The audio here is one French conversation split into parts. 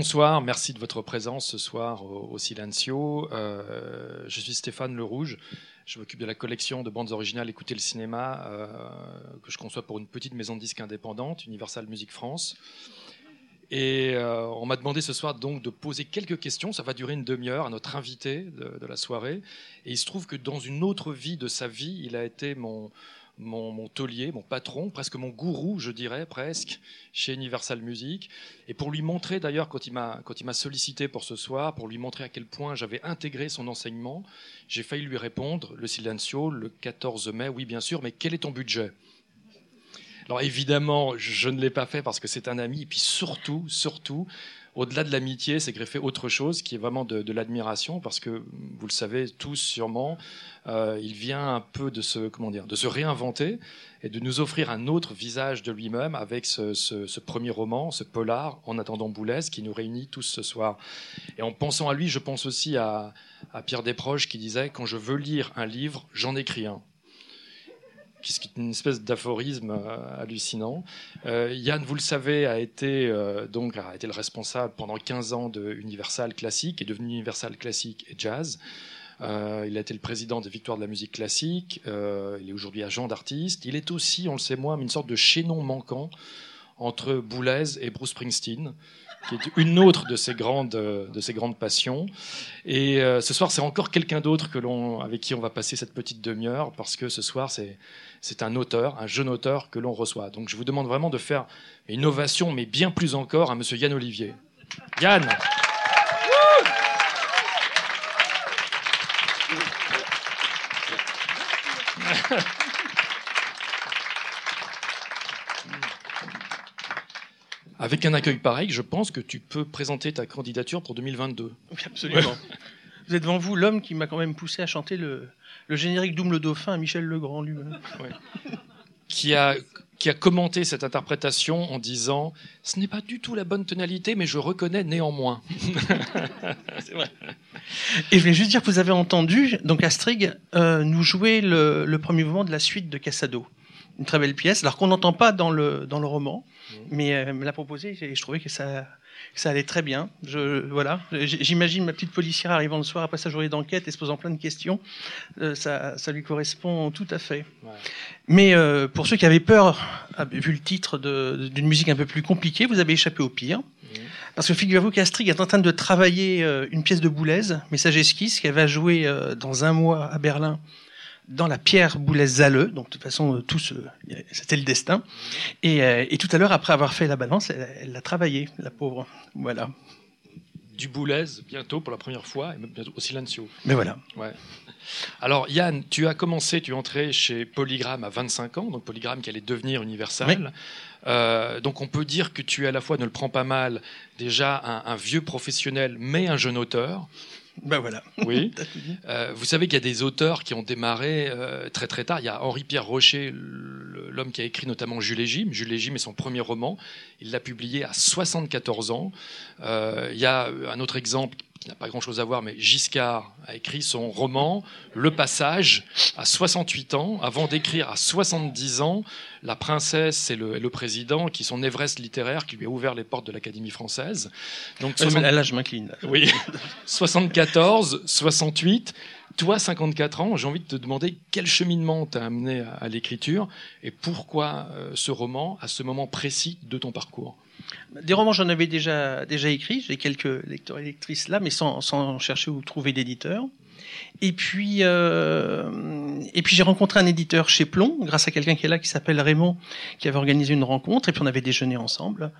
Euh, bonsoir, merci de votre présence ce soir au, Silencio. Euh, je suis Stéphane Le Rouge. Je m'occupe de la collection de bandes originales Écouter le cinéma euh, que je conçois pour une petite maison de disques indépendante, Universal Music France. Et on m'a demandé ce soir donc de poser quelques questions. Ça va durer une demi-heure à notre invité de, la soirée. Et il se trouve que dans une autre vie de sa vie, il a été mon, mon, taulier, mon patron, presque mon gourou, je dirais, presque, chez Universal Music. Et pour lui montrer, d'ailleurs, quand il m'a sollicité pour ce soir, pour lui montrer à quel point j'avais intégré son enseignement, j'ai failli lui répondre, le silencio, le 14 mai, oui, bien sûr, mais quel est ton budget? Alors évidemment, je ne l'ai pas fait parce que c'est un ami, et puis surtout, surtout, au-delà de l'amitié, c'est greffé autre chose qui est vraiment de, l'admiration, parce que vous le savez tous sûrement, euh, il vient un peu de se, comment dire, de se réinventer et de nous offrir un autre visage de lui-même avec ce, premier roman, ce polar, En attendant Boulez, qui nous réunit tous ce soir. Et en pensant à lui, je pense aussi à, à Pierre Desproges qui disait Quand je veux lire un livre, j'en écris un qui est une espèce d'aphorisme euh, hallucinant. Euh, Yann, vous le savez, a été euh, donc a été le responsable pendant 15 ans de Universal Classique, est devenu Universal Classique et Jazz. il a été le président des Victoires de la musique classique. il est aujourd'hui agent d'artiste. Il est aussi, on le sait moins, une sorte de chaînon manquant entre Boulez et Bruce Springsteen qui est une autre de ses grandes, de ses grandes passions. Et ce soir, c'est encore quelqu'un d'autre que l'on, avec qui on va passer cette petite demi-heure, parce que ce soir, c'est c'est un auteur, un jeune auteur que l'on reçoit. Donc je vous demande vraiment de faire une ovation, mais bien plus encore, à Monsieur Yann Olivier. Yann Avec un accueil pareil, je pense que tu peux présenter ta candidature pour 2022. Oui, absolument. Vous êtes devant vous l'homme qui m'a quand même poussé à chanter le, le générique Double le Dauphin à Michel Legrand lui-même. Qui a qui a commenté cette interprétation en disant ce n'est pas du tout la bonne tonalité, mais je reconnais néanmoins. c'est vrai. Et je vais juste dire que vous avez entendu donc Astrid euh, nous jouer le, premier mouvement de la suite de Cassado, une très belle pièce, alors qu'on n'entend pas dans le dans le roman, mmh. mais elle me l'a proposé et je trouvais que ça ça allait très bien. Je, voilà, j'imagine ma petite policière arrivant le soir après sa journée d'enquête et se posant plein de questions. Euh, ça, ça, lui correspond tout à fait. Mais euh, pour ceux qui avaient peur, ah, vu le titre d'une musique un peu plus compliquée, vous avez échappé au pire. Mmh. Parce que figurez-vous qu'Astrid est en train de travailler euh, une pièce de Boulez, Message Esquisse, qu'elle va jouer dans un mois à Berlin dans la pierre Boulez-Zalleux. Donc, de toute façon, euh, tout c'était le destin. Et, euh, et, tout à l'heure, après avoir fait la balance, elle l'a travaillé, la pauvre. Voilà. Du Boulez, bientôt, pour la première fois, et bientôt au Silencio. Mais voilà. Ouais. Alors, Yann, tu as commencé, tu es entré chez Polygram à 25 ans, donc Polygram qui allait devenir Universal. Euh, donc, on peut dire que tu es à la fois, ne le prends pas mal, déjà un, un vieux professionnel, mais un jeune auteur. Ben voilà. Oui. Euh, vous savez qu'il y a des auteurs qui ont démarré euh, très très tard. Il y a Henri-Pierre Rocher, l'homme qui a écrit notamment Jules et Jim. Jules et Jim est son premier roman. Il l'a publié à 74 ans. Euh, il y a un autre exemple qui n'a pas grand-chose à voir, mais Giscard a écrit son roman Le Passage à 68 ans, avant d'écrire à 70 ans La princesse et le, président, qui sont Everest littéraire, qui lui a ouvert les portes de l'Académie française. Donc, Là, je m'incline. Oui, 74, 68. Toi, 54 ans, j'ai envie de te demander quel cheminement t'a amené à, l'écriture et pourquoi euh, ce roman à ce moment précis de ton parcours? Des romans, j'en avais déjà, déjà écrit. J'ai quelques lecteurs et lectrices là, mais sans, sans chercher où trouver d'éditeur. Et puis, euh, et puis j'ai rencontré un éditeur chez Plomb, grâce à quelqu'un qui est là, qui s'appelle Raymond, qui avait organisé une rencontre, et puis on avait déjeuné ensemble.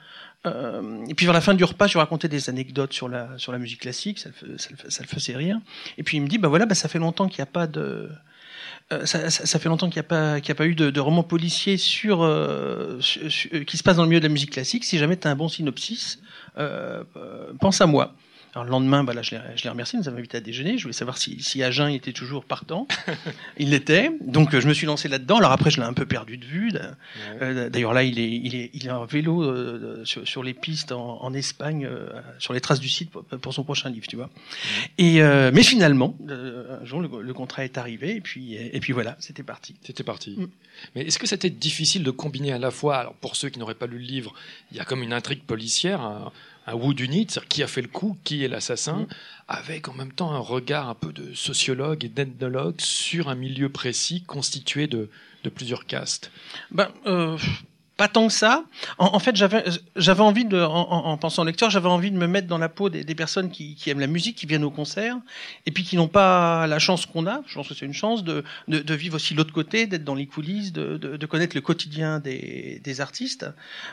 Euh, et puis vers la fin du repas, je lui racontais des anecdotes sur la sur la musique classique, ça le, ça ça le faisait rire. Et puis il me dit, bah voilà, bah ça fait longtemps qu'il n'y a pas de euh, ça, ça, fait longtemps qu'il n'y a pas qu'il a pas eu de, de roman policier sur, euh, qui se passe dans le milieu de la musique classique. Si jamais tu as un bon synopsis, euh, pense à moi. Alors le lendemain, bah là, je l'ai remercié, il nous avait invité à déjeuner. Je voulais savoir si, si Agen était toujours partant. il l'était. Donc je me suis lancé là-dedans. Alors après, je l'ai un peu perdu de vue. Euh, d'ailleurs là, il est, il est, il est en vélo euh, sur, sur, les pistes en, en Espagne, euh, sur les traces du site pour, son prochain livre, tu vois. Et mais finalement, un jour, le, contrat est arrivé et puis et puis voilà, c'était parti. C'était parti. Mm. Mais est-ce que c'était difficile de combiner à la fois, alors pour ceux qui n'auraient pas lu le livre, il y a comme une intrigue policière. Un whodunit, c'est-à-dire qui a fait le coup, qui est l'assassin, avec en même temps un regard un peu de sociologue et d'ethnologue sur un milieu précis constitué de, de plusieurs castes. Ben, euh, pas tant que ça. En, fait, j'avais, envie de, en, en, pensant au lecteur, j'avais envie de me mettre dans la peau des, des personnes qui, qui, aiment la musique, qui viennent au concert, et puis qui n'ont pas la chance qu'on a. Je pense que c'est une chance de, de, de vivre aussi l'autre côté, d'être dans les coulisses, de, de, connaître le quotidien des, des artistes,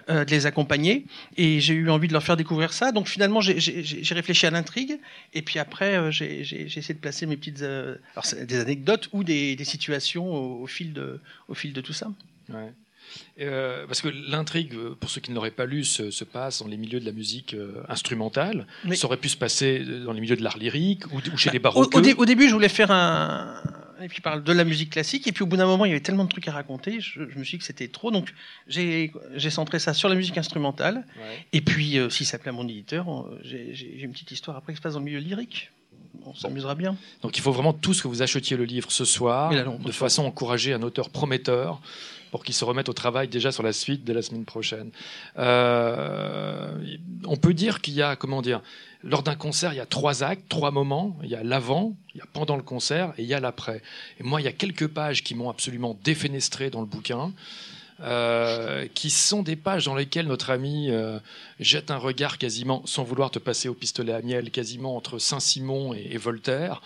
euh, de les accompagner. Et j'ai eu envie de leur faire découvrir ça. Donc finalement, j'ai, j'ai, réfléchi à l'intrigue, et puis après, euh, j'ai, j'ai, essayé de placer mes petites, euh, alors des anecdotes ou des, des situations au, au, fil de, au fil de tout ça. Ouais. Euh, parce que l'intrigue, pour ceux qui ne l'auraient pas lu, se, se, passe dans les milieux de la musique euh, instrumentale. Mais... Ça aurait pu se passer dans les milieux de l'art lyrique ou, ou chez bah, les baroques. Au, au, début, je voulais faire un. Et puis parle de la musique classique. Et puis au bout d'un moment, il y avait tellement de trucs à raconter. Je, je me suis dit que c'était trop. Donc j'ai centré ça sur la musique instrumentale. Ouais. Et puis, euh, si ça plaît à mon éditeur, j'ai une petite histoire après qui se passe dans le milieu lyrique on s'amusera bien. Donc il faut vraiment tous que vous achetiez le livre ce soir, de façon à encourager un auteur prometteur pour qu'il se remette au travail déjà sur la suite de la semaine prochaine. Euh, on peut dire qu'il y a, comment dire, lors d'un concert, il y a trois actes, trois moments. Il y a l'avant, il y a pendant le concert et il y a l'après. Et moi, il y a quelques pages qui m'ont absolument défenestré dans le bouquin. Euh, qui sont des pages dans lesquelles notre ami euh, jette un regard quasiment, sans vouloir te passer au pistolet à miel, quasiment entre Saint-Simon et, et, Voltaire,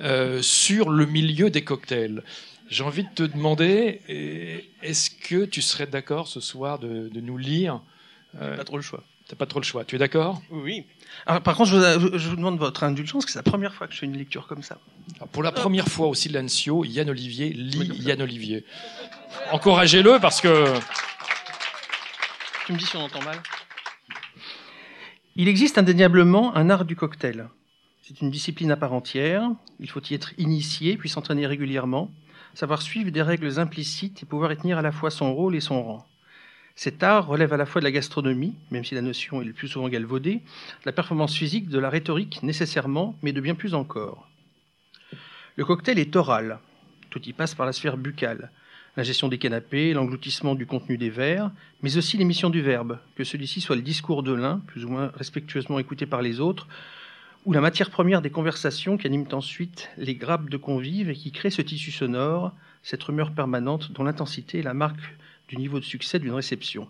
euh, sur le milieu des cocktails. J'ai envie de te demander, est-ce que tu serais d'accord ce soir de, de nous lire euh, Pas trop le choix. T'as pas trop le choix. Tu es d'accord? Oui. Alors, par contre, je vous, je vous, demande votre indulgence, que c'est la première fois que je fais une lecture comme ça. Alors, pour la première fois aussi, Lancio, Yann Olivier lit Yann Olivier. Encouragez-le parce que. Tu me dis si on entend mal. Il existe indéniablement un art du cocktail. C'est une discipline à part entière. Il faut y être initié, puis s'entraîner régulièrement savoir suivre des règles implicites et pouvoir y tenir à la fois son rôle et son rang. Cet art relève à la fois de la gastronomie, même si la notion est le plus souvent galvaudée, de la performance physique, de la rhétorique nécessairement, mais de bien plus encore. Le cocktail est oral. Tout y passe par la sphère buccale. La gestion des canapés, l'engloutissement du contenu des verres, mais aussi l'émission du verbe, que celui-ci soit le discours de l'un, plus ou moins respectueusement écouté par les autres, ou la matière première des conversations qui animent ensuite les grappes de convives et qui créent ce tissu sonore, cette rumeur permanente dont l'intensité est la marque du niveau de succès d'une réception.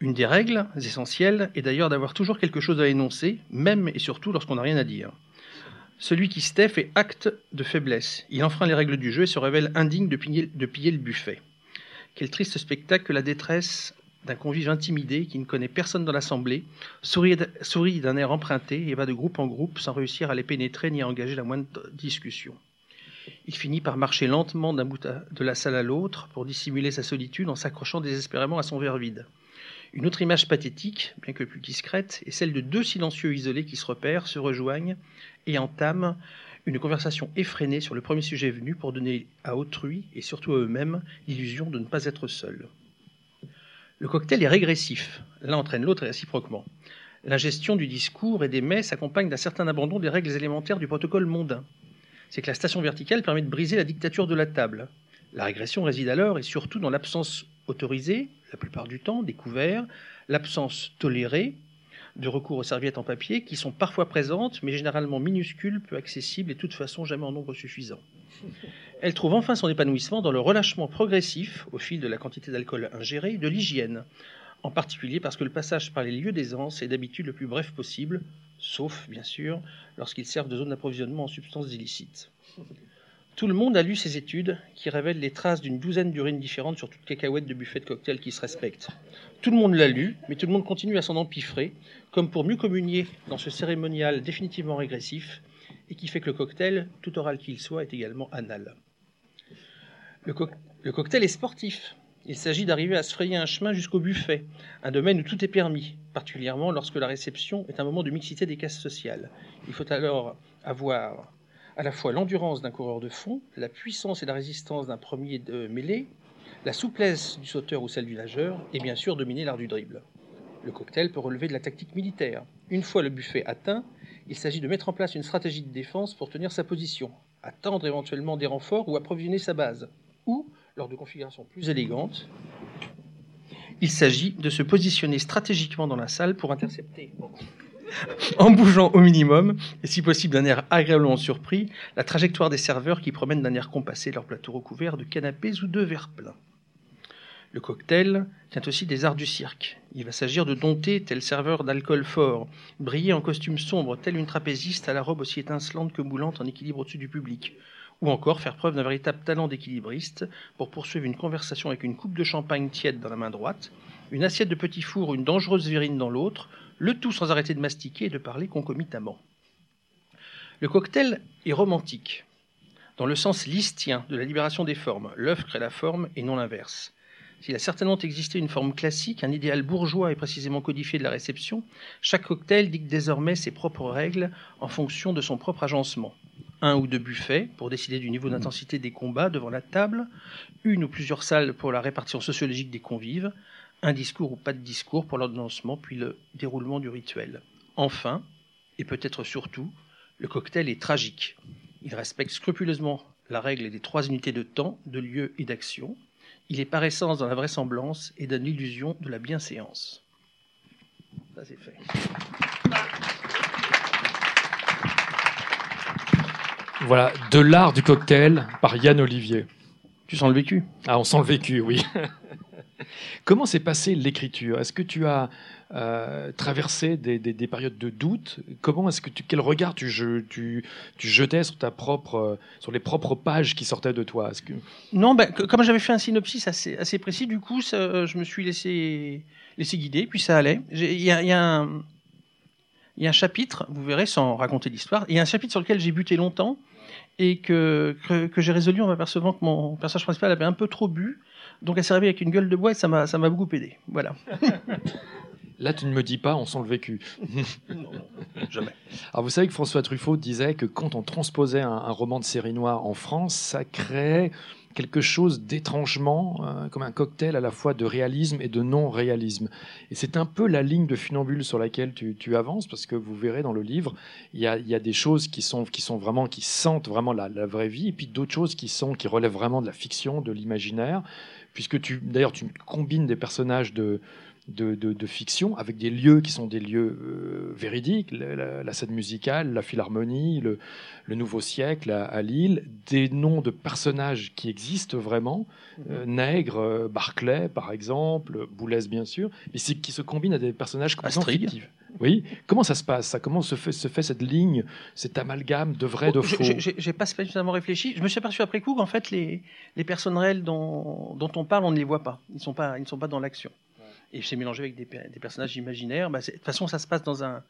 Une des règles essentielles est d'ailleurs d'avoir toujours quelque chose à énoncer, même et surtout lorsqu'on n'a rien à dire. Celui qui se tait fait acte de faiblesse. Il enfreint les règles du jeu et se révèle indigne de piller, de piller le buffet. Quel triste spectacle que la détresse d'un convive intimidé qui ne connaît personne dans l'assemblée, sourit d'un air emprunté et va de groupe en groupe sans réussir à les pénétrer ni à engager la moindre discussion. Il finit par marcher lentement d'un bout de la salle à l'autre pour dissimuler sa solitude en s'accrochant désespérément à son verre vide. Une autre image pathétique, bien que plus discrète, est celle de deux silencieux isolés qui se repèrent, se rejoignent et entament une conversation effrénée sur le premier sujet venu pour donner à autrui et surtout à eux-mêmes l'illusion de ne pas être seuls. Le cocktail est régressif. L'un entraîne l'autre réciproquement. La gestion du discours et des mets s'accompagne d'un certain abandon des règles élémentaires du protocole mondain. C'est que la station verticale permet de briser la dictature de la table. La régression réside alors et surtout dans l'absence autorisée, la plupart du temps, des l'absence tolérée de recours aux serviettes en papier qui sont parfois présentes, mais généralement minuscules, peu accessibles et de toute façon jamais en nombre suffisant. Elle trouve enfin son épanouissement dans le relâchement progressif, au fil de la quantité d'alcool ingérée, de l'hygiène, en particulier parce que le passage par les lieux d'aisance est d'habitude le plus bref possible, sauf, bien sûr, lorsqu'ils servent de zone d'approvisionnement en substances illicites. Tout le monde a lu ces études qui révèlent les traces d'une douzaine d'urines différentes sur toute cacahuète de buffet de cocktail qui se respecte. Tout le monde l'a lu, mais tout le monde continue à s'en empiffrer, comme pour mieux communier dans ce cérémonial définitivement régressif et qui fait que le cocktail, tout oral qu'il soit, est également anal. Le, co le cocktail est sportif. Il s'agit d'arriver à se frayer un chemin jusqu'au buffet, un domaine où tout est permis, particulièrement lorsque la réception est un moment de mixité des classes sociales. Il faut alors avoir à la fois l'endurance d'un coureur de fond, la puissance et la résistance d'un premier de mêlée, la souplesse du sauteur ou celle du nageur, et bien sûr dominer l'art du dribble. Le cocktail peut relever de la tactique militaire. Une fois le buffet atteint, il s'agit de mettre en place une stratégie de défense pour tenir sa position, attendre éventuellement des renforts ou approvisionner sa base ou, lors de configurations plus élégantes, Il s'agit de se positionner stratégiquement dans la salle pour intercepter, en bougeant au minimum, et si possible d'un air agréablement surpris, la trajectoire des serveurs qui promènent d'un air compassé leur plateau recouvert de canapés ou de verres pleins. Le cocktail tient aussi des arts du cirque. Il va s'agir de dompter tel serveur d'alcool fort, briller en costume sombre tel une trapéziste à la robe aussi étincelante que moulante en équilibre au-dessus du public, ou encore faire preuve d'un véritable talent d'équilibriste pour poursuivre une conversation avec une coupe de champagne tiède dans la main droite, une assiette de petit four ou une dangereuse verrine dans l'autre, le tout sans arrêter de mastiquer et de parler concomitamment. Le cocktail est romantique, dans le sens listien de la libération des formes. L'œuf crée la forme et non l'inverse. S'il a certainement existé une forme classique, un idéal bourgeois et précisément codifié de la réception, chaque cocktail dicte désormais ses propres règles en fonction de son propre agencement. Un ou deux buffets pour décider du niveau d'intensité des combats devant la table, une ou plusieurs salles pour la répartition sociologique des convives, un discours ou pas de discours pour l'ordonnancement puis le déroulement du rituel. Enfin, et peut-être surtout, le cocktail est tragique. Il respecte scrupuleusement la règle des trois unités de temps, de lieu et d'action, il est par essence dans la vraisemblance et donne l'illusion de la bienséance. Ça, c'est fait. Voilà, de l'art du cocktail par Yann Olivier. Tu sens le vécu? Ah, on sent le vécu, oui. Comment s'est passée l'écriture? Est-ce que tu as euh, traversé des, périodes de doute? Comment est-ce que tu, quel regard tu, tu, tu, jetais sur ta propre, sur les propres pages qui sortaient de toi? Que... Non, ben, comme j'avais fait un synopsis assez, assez précis, du coup, ça, je me suis laissé, laissé guider, puis ça allait. Il y y a un chapitre, vous verrez, sans raconter l'histoire, il y a un chapitre sur lequel j'ai buté longtemps et que, que, que j'ai résolu en m'apercevant que mon personnage principal avait un peu trop bu donc elle s'est réveillée avec une gueule de bois et ça m'a, ça m'a beaucoup aidé. Voilà. Là, tu ne me dis pas, on sent le vécu. non, jamais. Alors, vous savez que François Truffaut disait que quand on transposait un, roman de série noire en France, ça créait quelque chose d'étrangement, euh, comme un cocktail à la fois de réalisme et de non-réalisme. Et c'est un peu la ligne de funambule sur laquelle tu, avances, parce que vous verrez dans le livre, il y a, des choses qui sont, qui sont vraiment, qui sentent vraiment la, la vraie vie, et puis d'autres choses qui sont, qui relèvent vraiment de la fiction, de l'imaginaire puisque tu, d'ailleurs, tu combines des personnages de, de, fiction avec des lieux qui sont des lieux euh, véridiques, la, scène musicale, la philharmonie, le, Nouveau Siècle à, Lille, des noms de personnages qui existent vraiment, mhm. euh, Nègre, euh, Barclay par exemple, Boulez bien sûr, mais qui se combinent à des personnages complètement fictifs. Oui. Comment ça se passe? Ça Comment se fait, se fait cette ligne, cet amalgame de vrai, de faux? J'ai pas spécialement réfléchi. Je me suis aperçu après coup qu'en fait, les, les personnes réelles dont, dont, on parle, on ne les voit pas. Ils, sont pas, ils ne sont pas dans l'action. Et c'est mélangé avec des, des, personnages imaginaires. Bah, de toute façon, ça se passe dans un,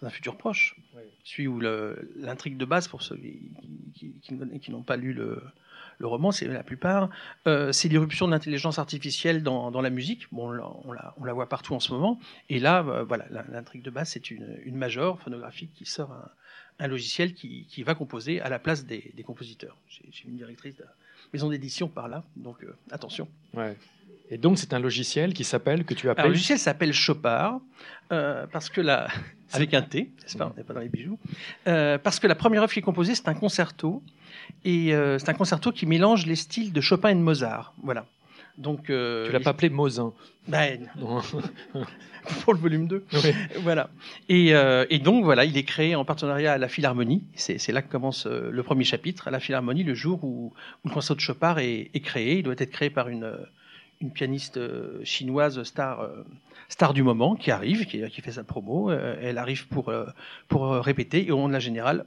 dans un futur proche. Celui où l'intrigue de base, pour ceux qui, qui, qui n'ont pas lu le, le roman, c'est la plupart, euh, c'est l'irruption de l'intelligence artificielle dans, la musique. Bon, on la, on la, voit partout en ce moment. Et là, euh, voilà, l'intrigue de base, c'est une, une major phonographique qui sort un, logiciel qui, va composer à la place des, compositeurs. J'ai une directrice de maison d'édition par là, donc euh, attention. Ouais. Et donc, c'est un logiciel qui s'appelle, que tu appelles. le logiciel s'appelle Chopard, parce que la. Avec un T, n'est-ce pas On n'est pas dans les bijoux. parce que la première œuvre qui est composée, c'est un concerto et euh, c'est un concerto qui mélange les styles de Chopin et de Mozart. Voilà. Donc, euh, tu l'as pas appelé Mozin ben, Pour le volume 2. Voilà. Et, euh, et, donc, voilà, il est créé en partenariat à la Philharmonie. C'est là que commence euh, le premier chapitre, à la Philharmonie, le jour où, où le concerto de Chopin est, est, créé. Il doit être créé par une, une pianiste chinoise star, star du moment qui arrive, qui, qui fait sa promo. Elle arrive pour, pour répéter et au moment de la générale,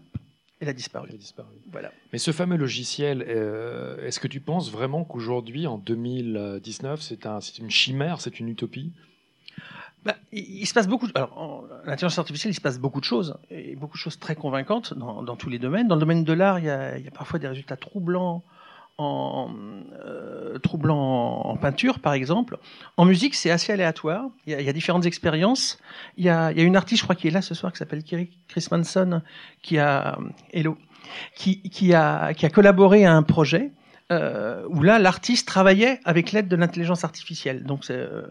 elle a disparu. Elle a disparu. Voilà. Mais ce fameux logiciel, euh, est-ce que tu penses vraiment qu'aujourd'hui, en 2019, c'est un, une chimère, c'est une utopie? Bah, il, se passe beaucoup. Alors, l'intelligence artificielle, il se passe beaucoup de choses, et beaucoup de choses très convaincantes dans, dans tous les domaines. Dans le domaine de l'art, il, il, y a parfois des résultats troublants en euh, troublant en, peinture, par exemple. En musique, c'est assez aléatoire. Il y, a, il y a différentes expériences. Il y, a, il y, a, une artiste, je crois, qui est là ce soir, qui s'appelle Chris Manson, qui a Hello, qui, qui, a, qui a collaboré à un projet euh, où là, l'artiste travaillait avec l'aide de l'intelligence artificielle. Donc, euh,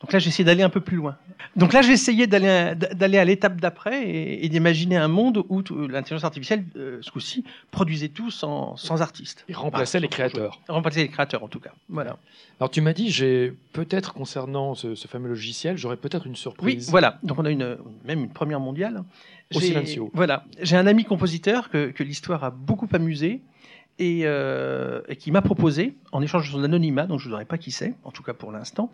Donc là, j'ai essayé d'aller un peu plus loin. Donc là, j'ai essayé d'aller à l'étape d'après et, d'imaginer un monde où l'intelligence artificielle, euh, ce coup-ci, produisait tout sans, sans artistes. Et remplaçait les créateurs. Remplaçait les créateurs, en tout cas. Voilà. Alors tu m'as dit, j'ai peut-être concernant ce, fameux logiciel, j'aurais peut-être une surprise. Oui, voilà. Donc on a une, même une première mondiale. Au Silencio. Voilà. J'ai un ami compositeur que, que l'histoire a beaucoup amusé euh, et, qui m'a proposé, en échange de son anonymat, donc je ne dirais pas qui c'est, en tout cas pour l'instant,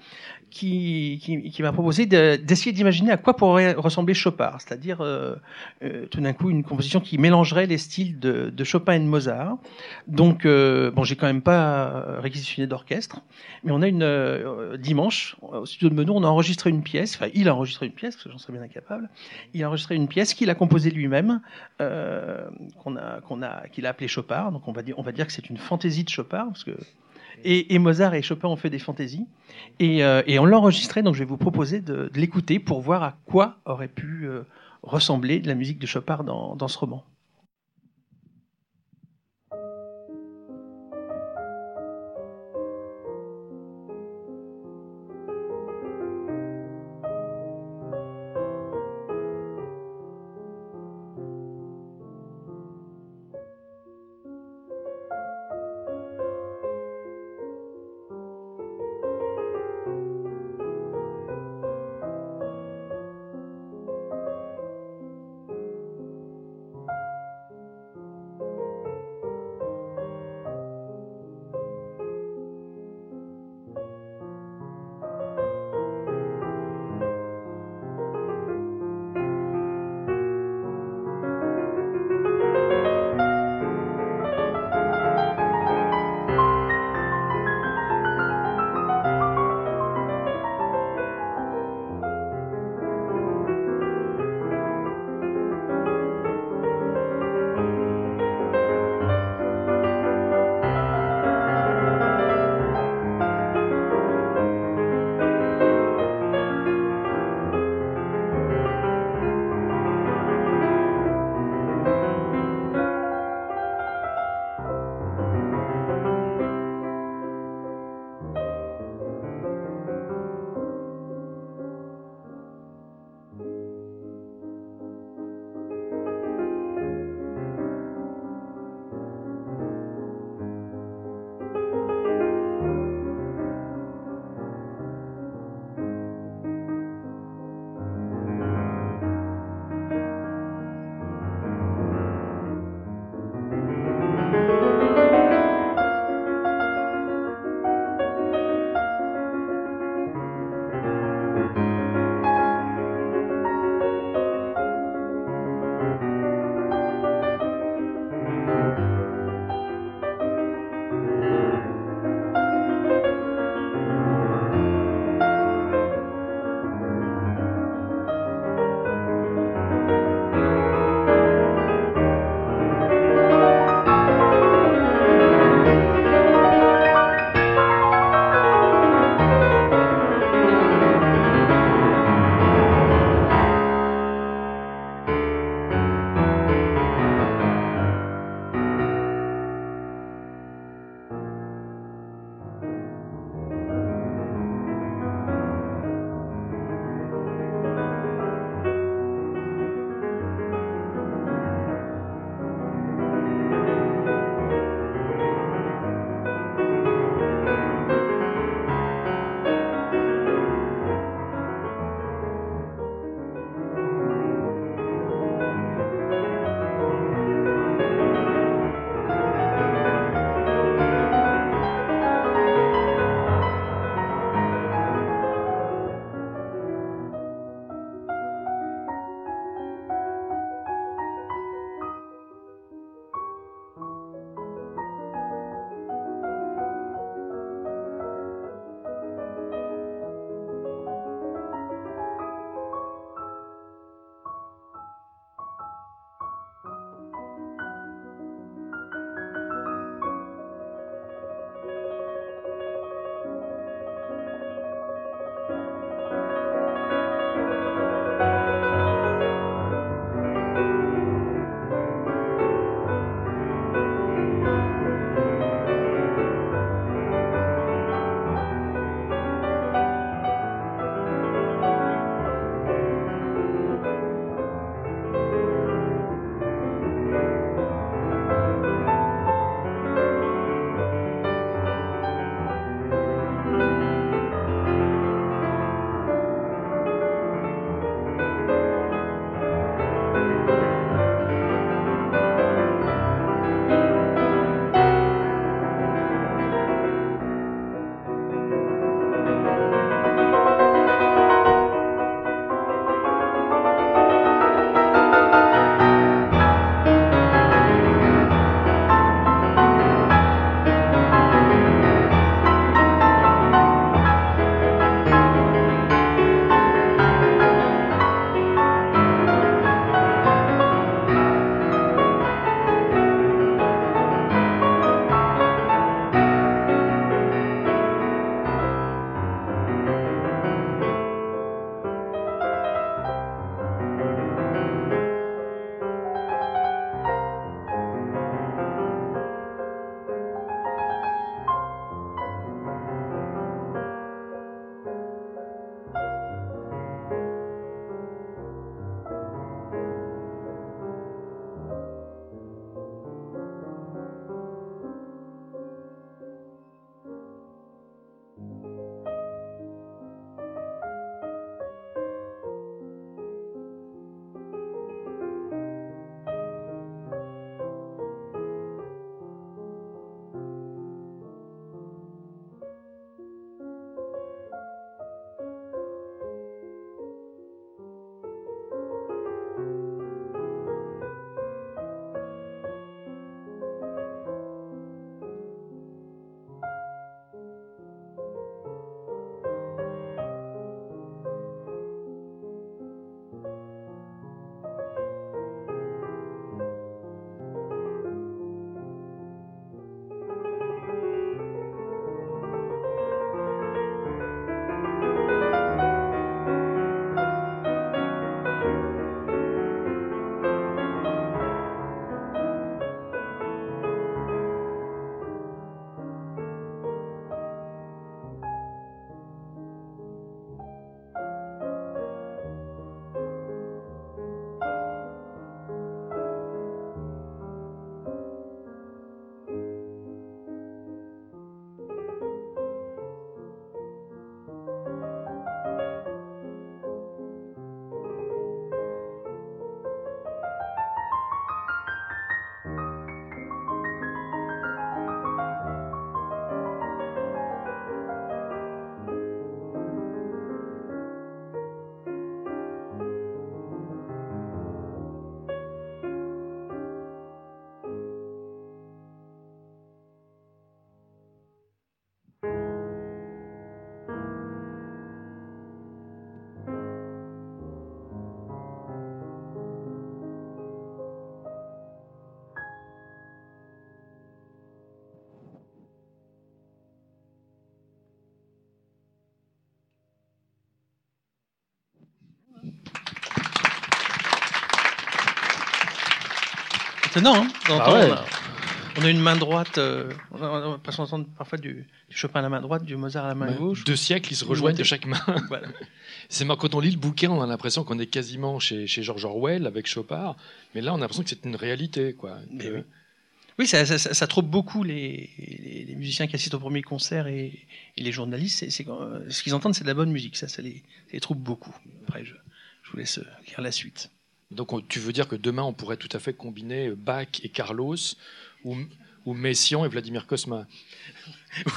qui, qui, m'a proposé d'essayer d'imaginer à quoi pourrait ressembler Chopin, c'est-à-dire euh, euh, tout d'un coup une composition qui mélangerait les styles de, de Chopin et de Mozart. Donc, bon, j'ai quand même pas réquisitionné d'orchestre, mais on a une dimanche au studio de Menou, on a enregistré une pièce, enfin il a enregistré une pièce, parce que j'en serais bien incapable, il a enregistré une pièce qu'il a composée lui-même, qu'on a, qu'on a, qu'il a appelée Chopin, donc on va dire on va dire que c'est une fantaisie de Chopin, parce que et, Mozart et Chopin ont fait des fantaisies. Et, euh, on l'a enregistré, donc je vais vous proposer de, l'écouter pour voir à quoi aurait pu euh, ressembler la musique de Chopin dans ce roman. Étonnant. Hein ah ouais. on, a, une main droite, euh, on, a, on parfois du, du, Chopin à la main droite, du Mozart à la main gauche. Deux siècles, ils se rejoignent de chaque main. voilà. C'est marrant, quand on lit le bouquin, on a l'impression qu'on est quasiment chez, chez George Orwell avec Chopin, mais là, on a l'impression que c'est une réalité. Quoi, oui. oui. ça, ça, beaucoup les, les, les, musiciens qui assistent au premier concert et, et les journalistes. C'est, ce qu'ils entendent, c'est de la bonne musique. Ça, ça les, les trouble beaucoup. Après, je, je vous laisse lire la suite. Donc tu veux dire que demain on pourrait tout à fait combiner Bach et Carlos ou, ou Messiaen et Vladimir Kosma?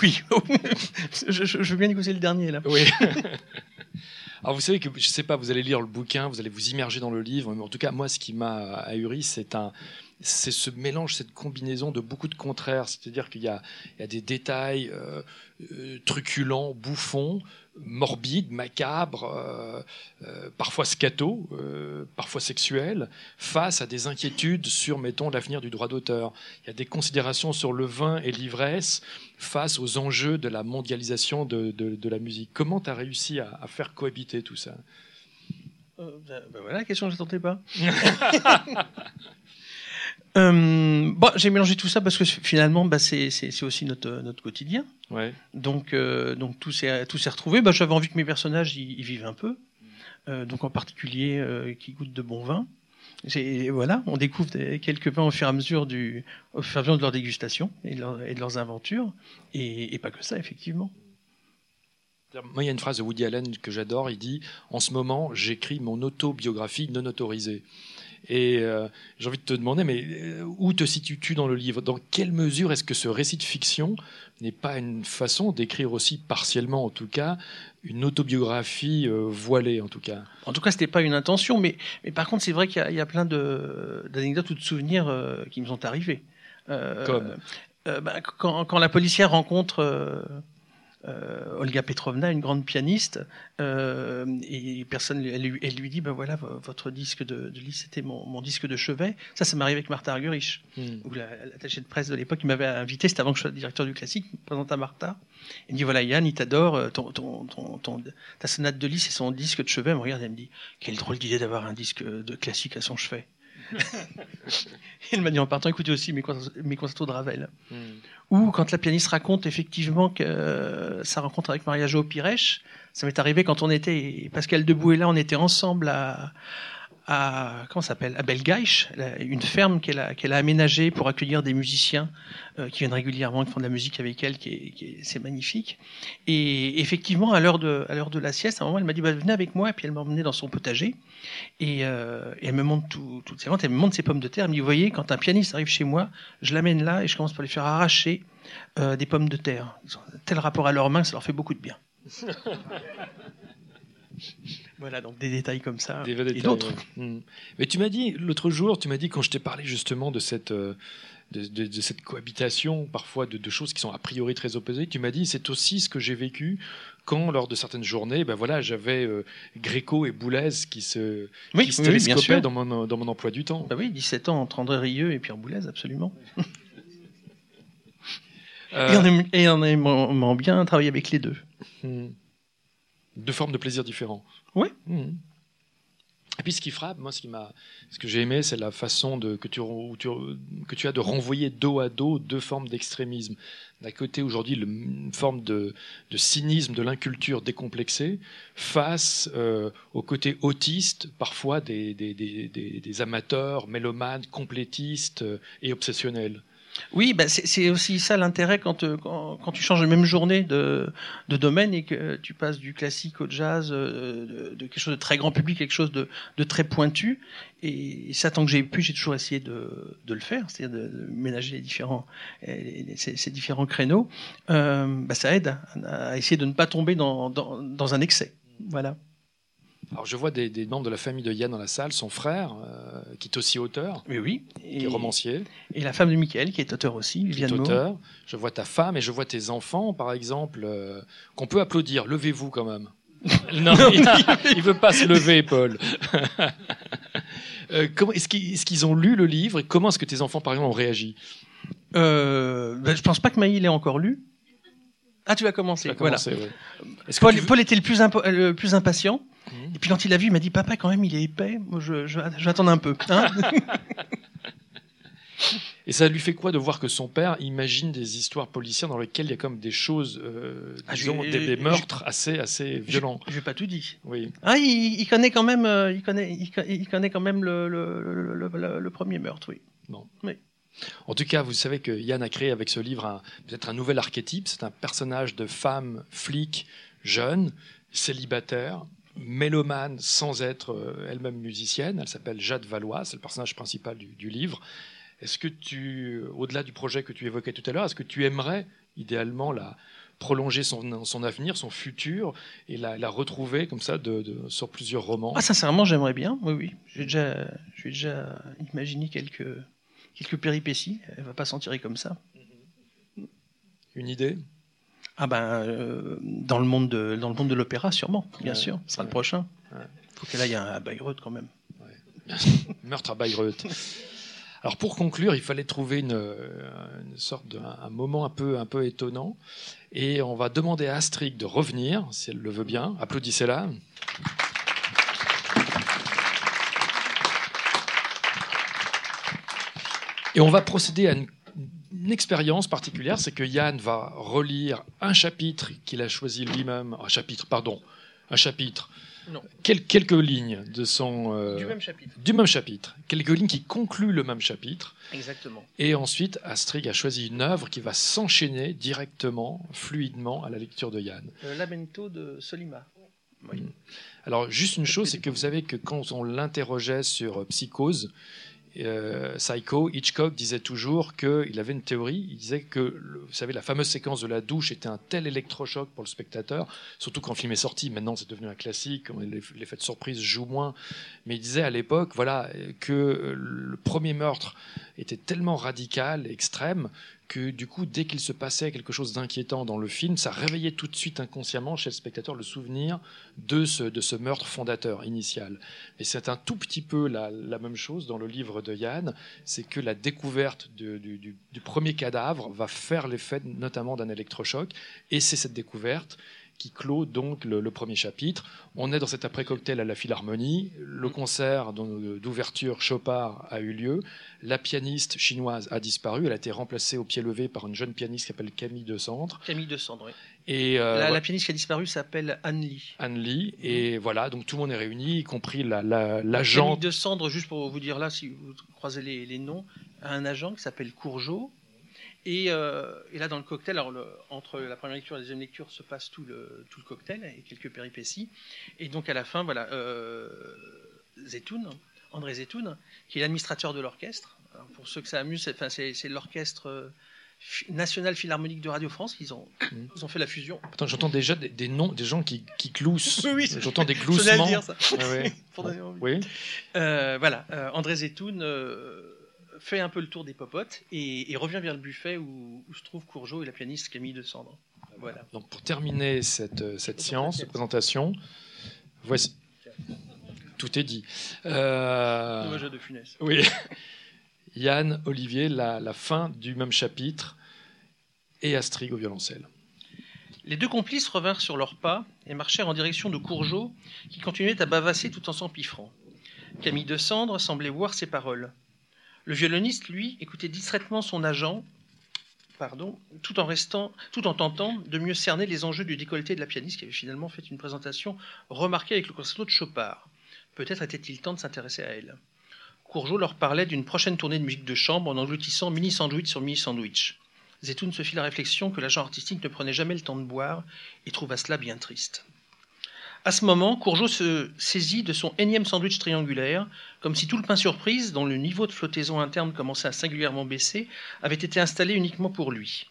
Oui, je, je, veux bien négocier le dernier là. Oui. Alors vous savez que je sais pas, vous allez lire le bouquin, vous allez vous immerger dans le livre, mais en tout cas moi ce qui m'a ahuri c'est un c'est ce mélange, cette combinaison de beaucoup de contraires. C'est-à-dire qu'il y, y a, des détails euh, euh, truculents, bouffons, morbides, macabres, euh, euh, parfois scato, euh, parfois sexuels, face à des inquiétudes sur, mettons, l'avenir du droit d'auteur. Il y a des considérations sur le vin et l'ivresse face aux enjeux de la mondialisation de, de, de la musique. Comment tu as réussi à, à, faire cohabiter tout ça? Ben, ben voilà la question, je ne pas. Euh, bon, j'ai mélangé tout ça parce que finalement, bah, c'est aussi notre, notre quotidien. Ouais. Donc, euh, donc tout s'est retrouvé. Bah, J'avais envie que mes personnages y, y vivent un peu. Euh, donc en particulier qui goûtent de bon vin. Et voilà, on découvre quelques vins au fur et à mesure du, au fur et à mesure de leur dégustation et de, leur, et de leurs aventures, et, et, pas que ça, effectivement. Moi, il y a une phrase de Woody Allen que j'adore. Il dit En ce moment, j'écris mon autobiographie non autorisée. Et euh, j'ai envie de te demander, mais euh, où te situes-tu dans le livre? Dans quelle mesure est-ce que ce récit de fiction n'est pas une façon d'écrire aussi partiellement, en tout cas, une autobiographie euh, voilée, en tout cas? En tout cas, c'était pas une intention, mais, mais par contre, c'est vrai qu'il y, y, a plein d'anecdotes ou de souvenirs euh, qui me sont arrivés. Comme? bah, quand, quand, la policière rencontre euh, Olga Petrovna, une grande pianiste, euh, et personne, elle, elle, lui dit, ben voilà, votre disque de, de liste, c'était mon, mon, disque de chevet. Ça, ça m'est arrivé avec Martha Argerich, mm. où l'attaché de presse de l'époque, il m'avait invité, c'était avant que je sois directeur du classique, il me présente à Martha. Il me dit, voilà, Yann, il t'adore, euh, ton, ton, ton, ton, ta sonate de liste et son disque de chevet. Elle me regarde, elle me dit, quelle drôle d'idée d'avoir un disque de classique à son chevet. il m'a dit en partant, écoutez aussi mes, mes concertos de Ravel. Mm. Ou quand la pianiste raconte effectivement que euh, sa rencontre avec Maria Jo Pires, ça m'est arrivé quand on était, Pascal Debout et là, on était ensemble à, à comment s'appelle à Belgaïch, une ferme qu'elle a, qu'elle a aménagée pour accueillir des musiciens euh, qui viennent régulièrement, qui font de la musique avec elle, qui est, qui est c'est magnifique. Et effectivement, à l'heure de à l'heure de la sieste, à un moment, elle m'a dit bah, venez avec moi, et puis elle m'a emmené dans son potager et, euh, elle me montre tout, toutes ses ventes, elle me montre ses pommes de terre. Elle me dit vous voyez, quand un pianiste arrive chez moi, je l'amène là et je commence par lui faire arracher euh, des pommes de terre. Ils ont tel rapport à leurs mains, ça leur fait beaucoup de bien. Voilà, donc des détails comme ça. Des et d'autres. Mmh. Mais tu m'as dit, l'autre jour, tu m'as dit, quand je t'ai parlé justement de cette, de, de, de cette cohabitation, parfois de, de, choses qui sont a priori très opposées, tu m'as dit, c'est aussi ce que j'ai vécu quand, lors de certaines journées, ben voilà, j'avais euh, Gréco et Boulez qui se, oui, qui se télescopaient oui, dans, mon, dans mon emploi du temps. Bah oui, 17 ans entre André Rieu et Pierre Boulez, absolument. euh... Et, en aimant, et en aimant bien travailler avec les deux. Mmh. Deux formes de plaisir différents. Oui. Mmh. Et puis ce qui frappe, moi, ce, qui que j'ai aimé, c'est la façon de, que, tu, as de renvoyer dos à dos deux formes d'extrémisme. D'un côté, aujourd'hui, une forme de, cynisme de l'inculture décomplexée face euh, au côté autiste, parfois des, des amateurs, mélomanes, complétistes euh, et obsessionnels. Oui, bah c'est aussi ça l'intérêt quand, euh, quand, quand, tu changes la même journée de, de, domaine et que tu passes du classique au jazz, euh, de, de, quelque chose de très grand public, quelque chose de, de très pointu. Et ça, tant que j'ai pu, j'ai toujours essayé de, le faire, c'est-à-dire de, de, ménager les différents, les, ces, ces, différents créneaux. Euh, bah ça aide à, à, essayer de ne pas tomber dans, dans, dans un excès. Voilà. Alors je vois des, des, membres de la famille de Yann dans la salle, son frère, euh, qui est aussi auteur, oui, oui. Et, qui est romancier. Et la femme de Michael, qui est auteur aussi, Viviane qui est auteur. Je vois ta femme et je vois tes enfants, par exemple, euh, qu'on peut applaudir. Levez-vous quand même. non, il, il veut pas se lever, Paul. euh, est-ce qu'ils est qu ont lu le livre et comment est-ce que tes enfants, par exemple, ont réagi? Euh, ben, Je pense pas que Maï l'ait encore lu. Ah, tu vas commencer. Tu vas commencer voilà. ouais. Paul, était le plus, le plus impatient. Mmh. Et puis quand il a vu, il m'a dit Papa, quand même, il est épais. Moi, je, je, je vais attendre un peu. Hein Et ça lui fait quoi de voir que son père imagine des histoires policières dans lesquelles il y a comme des choses, euh, Ah, disons, des, je- meurtres assez, assez violents? Je vais pas tout. Oui. Ah, il, il connaît quand même, euh, il connaît, il, co- il connaît quand même le, le, le, le- premier meurtre, oui. En tout cas, vous savez que Yann a créé avec ce livre peut-être un nouvel archétype. C'est un personnage de femme flic, jeune, célibataire, mélomane sans être euh, elle-même musicienne. Elle s'appelle Jade Valois, c'est le personnage principal du, livre. Est-ce que tu, au-delà du projet que tu évoquais tout à l'heure, est-ce que tu aimerais idéalement la prolonger son, avenir, son futur, et la, retrouver comme ça sur plusieurs romans? Ah, sincèrement, j'aimerais bien, oui, oui. J'ai déjà, j'ai déjà imaginé quelques, quelques péripéties. Elle va pas s'en tirer comme ça. Une idée? Ah ben, euh, dans le monde de, dans le monde de l'opéra, sûrement, bien Ouais, sûr. Ce sera ouais. le prochain. Ouais. Faut qu'elle aille à Bayreuth quand même. Meurtre à Bayreuth. Alors pour conclure, il fallait trouver une, euh, une sorte de un moment un peu un peu étonnant, et on va demander à Astrid de revenir, si elle le veut bien. Applaudissez-la. Et on va procéder à une, une expérience particulière, c'est que Yann va relire un chapitre qu'il a choisi lui-même, un chapitre, pardon, un chapitre, Non. quel- quelques lignes de son euh, Du même chapitre. du même chapitre, quelques lignes qui concluent le même chapitre, Exactement. et ensuite Astrid a choisi une œuvre qui va s'enchaîner directement, fluidement à la lecture de Yann. Le Lamento de Solima. Oui. Alors juste une chose, c'est que vous savez que quand on l'interrogeait sur euh, Psychose, euh, Psycho, Hitchcock disait toujours qu'il avait une théorie. Il disait que, vous savez, la fameuse séquence de la douche était un tel électrochoc pour le spectateur, surtout quand le film est sorti. Maintenant, c'est devenu un classique. L'effet de surprise joue moins. Mais il disait à l'époque, voilà, que le premier meurtre était tellement radical, extrême, que du coup, dès qu'il se passait quelque chose d'inquiétant dans le film, ça réveillait tout de suite inconsciemment chez le spectateur le souvenir de ce, de ce meurtre fondateur initial. Et c'est un tout petit peu la, même chose dans le livre de Yann, c'est que la découverte du- du premier cadavre va faire l'effet notamment d'un électrochoc, et c'est cette découverte qui clôt donc le, le premier chapitre. On est dans cet après-cocktail à la Philharmonie, le concert dont- d'ouverture Chopard a eu lieu, la pianiste chinoise a disparu, elle a été remplacée au pied levé par une jeune pianiste qui s'appelle Camille de Centre, Camille de Cendre, oui. et euh, la, pianiste qui a disparu s'appelle Anne Lee. Anne Lee, et voilà, donc tout le monde est réuni, y compris la- la- Camille l'agent. de Cendre, juste pour vous dire là, si vous croisez les, les noms, un agent qui s'appelle Courgeot. Et, euh, et là, dans le cocktail, alors le- entre la première lecture et la deuxième lecture se passe tout le, tout le cocktail et quelques péripéties. Et donc à la fin, voilà, euh, Zetoun, André Zetoun, qui est l'administrateur de l'orchestre. Pour ceux que ça amuse, c'est enfin, c'est- c'est l'orchestre euh, national philharmonique de Radio France. Ils ont, Mhm. ils ont fait la fusion. Attends, j'entends déjà des, des noms, des gens qui, qui gloussent. Oui, j'entends des gloussements. dire, ça. Ouais, ouais. Pour. Oui. Euh, voilà, André Zetoun fait un peu le tour des popotes et, et revient vers le buffet où, où se trouve Courgeot et la pianiste Camille de Cendre. Voilà. Donc pour terminer cette, euh, cette séance de présentation, voici. Tout est dit. Euh, de Funès. Oui. Yann, Olivier, la, la fin du même chapitre et Astrid au violoncelle. Les deux complices revinrent sur leurs pas et marchèrent en direction de Courgeot, qui continuait à bavasser tout en s'empiffrant. Camille de Cendre semblait voir ses paroles. Le violoniste, lui, écoutait distraitement son agent, tout en tout en tentant de mieux cerner les enjeux du décolleté de la pianiste, qui avait finalement fait une présentation remarquée avec le concerto de Chopard. Peut-être était-il temps de s'intéresser à elle. Courgeot leur parlait d'une prochaine tournée de musique de chambre en engloutissant mini-sandwich sur mini-sandwich. Zetoun se fit la réflexion que l'agent artistique ne prenait jamais le temps de boire et trouva cela bien triste. À ce moment, Courgeot se saisit de son énième sandwich triangulaire, comme si tout le pain surprise, dont le niveau de flottaison interne commençait à singulièrement baisser, avait été installé uniquement pour lui.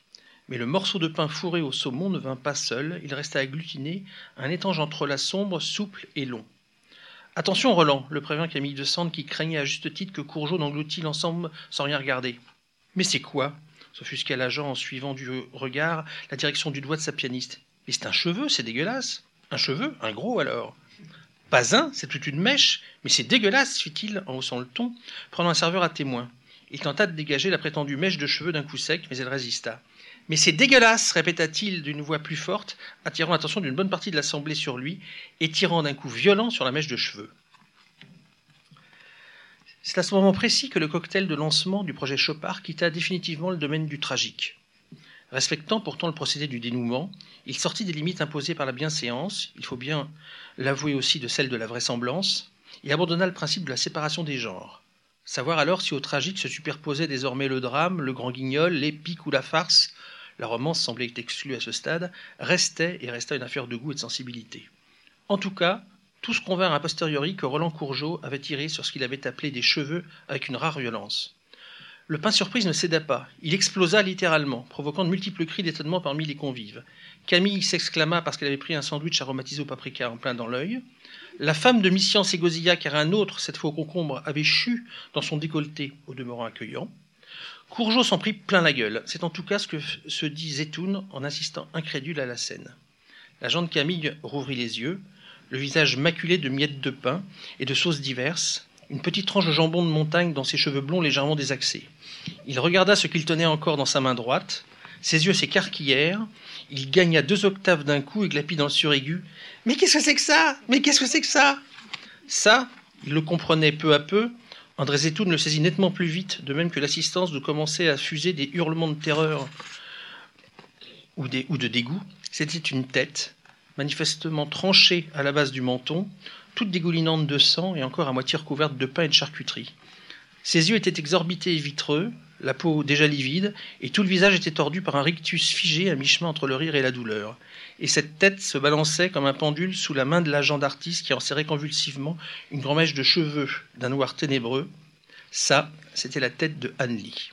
Mais le morceau de pain fourré au saumon ne vint pas seul, il resta agglutiné, un étanche entrelac sombre, souple et long. Attention, Roland, le prévint Camille de Sande qui craignait à juste titre que Courgeot n'engloutit l'ensemble sans rien regarder. Mais c'est quoi? s'offusqua l'agent en suivant du regard la direction du doigt de sa pianiste. Mais c'est un cheveu, c'est dégueulasse. Un cheveu Un gros alors Pas un, c'est toute une mèche, mais c'est dégueulasse, fit-il en haussant le ton, prenant un serveur à témoin. Il tenta de dégager la prétendue mèche de cheveux d'un coup sec, mais elle résista. Mais c'est dégueulasse, répéta-t-il d'une voix plus forte, attirant l'attention d'une bonne partie de l'assemblée sur lui et tirant d'un coup violent sur la mèche de cheveux. C'est à ce moment précis que le cocktail de lancement du projet Chopard quitta définitivement le domaine du tragique. Respectant pourtant le procédé du dénouement, il sortit des limites imposées par la bienséance, il faut bien l'avouer aussi de celle de la vraisemblance, et abandonna le principe de la séparation des genres. Savoir alors si au tragique se superposait désormais le drame, le grand guignol, l'épique ou la farce, la romance semblait exclue à ce stade, restait et resta une affaire de goût et de sensibilité. En tout cas, tous convinrent a posteriori que Roland Courgeot avait tiré sur ce qu'il avait appelé des cheveux avec une rare violence. Le pain surprise ne céda pas. Il explosa littéralement, provoquant de multiples cris d'étonnement parmi les convives. Camille s'exclama parce qu'elle avait pris un sandwich aromatisé au paprika en plein dans l'œil. La femme de Missian s'égosilla car un autre, cette fois au concombre, avait chu dans son décolleté, au demeurant accueillant. Courgeot s'en prit plein la gueule. C'est en tout cas ce que se dit Zetoun en assistant incrédule à la scène. La de Camille rouvrit les yeux le visage maculé de miettes de pain et de sauces diverses, une petite tranche de jambon de montagne dans ses cheveux blonds légèrement désaxés. Il regarda ce qu'il tenait encore dans sa main droite, ses yeux s'écarquillèrent, il gagna deux octaves d'un coup et glapit dans le suraigu. Mais qu'est-ce que c'est que ça? Mais qu'est-ce que c'est que ça? Ça, il le comprenait peu à peu. André Zetoun le saisit nettement plus vite, de même que l'assistance de commencer à fuser des hurlements de terreur ou, ou de dégoût. C'était une tête, manifestement tranchée à la base du menton, toute dégoulinante de sang et encore à moitié recouverte de pain et de charcuterie. Ses yeux étaient exorbités et vitreux, la peau déjà livide, et tout le visage était tordu par un rictus figé à mi-chemin entre le rire et la douleur. Et cette tête se balançait comme un pendule sous la main de l'agent d'artiste qui en serrait convulsivement une grand mèche de cheveux d'un noir ténébreux. Ça, c'était la tête de Anne Lee.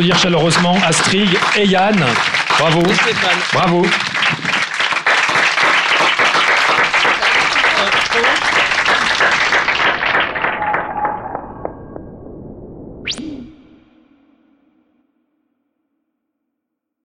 Applaudir chaleureusement Astrid et Yann. Bravo. Bravo.